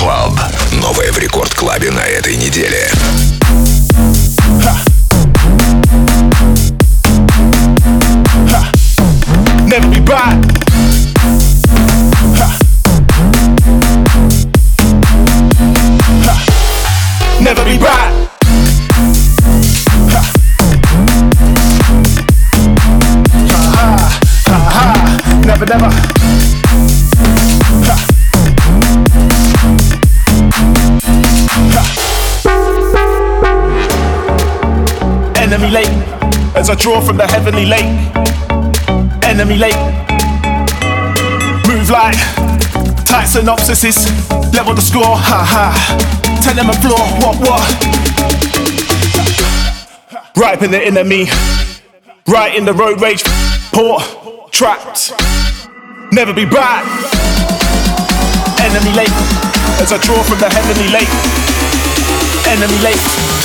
Club. Новое в Рекорд Клабе на этой неделе. Let me buy. never be right. Ha. Ha, ha, never, never. as I draw from the heavenly lake, enemy lake. Move like tight synopsises, level the score, ha ha. Tell them a floor, what what? Right in the enemy, right in the road rage, port, trapped, never be back. Enemy lake, as I draw from the heavenly lake, enemy lake.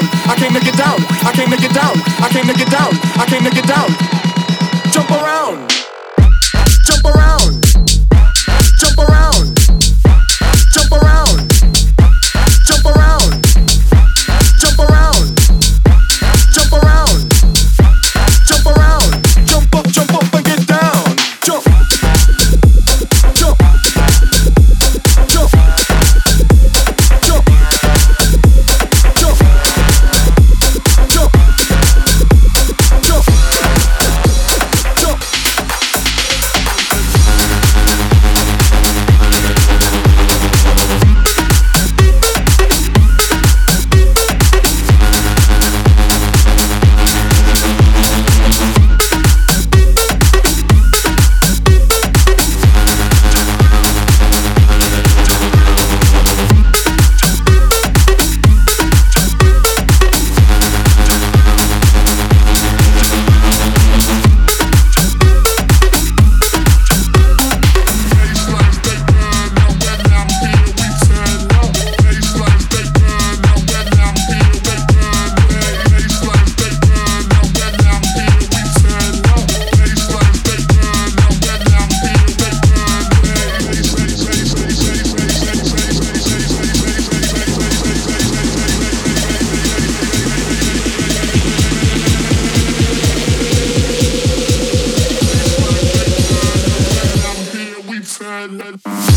down. I came to get down. I came to get down. I came to get down. I came to get down.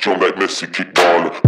Thank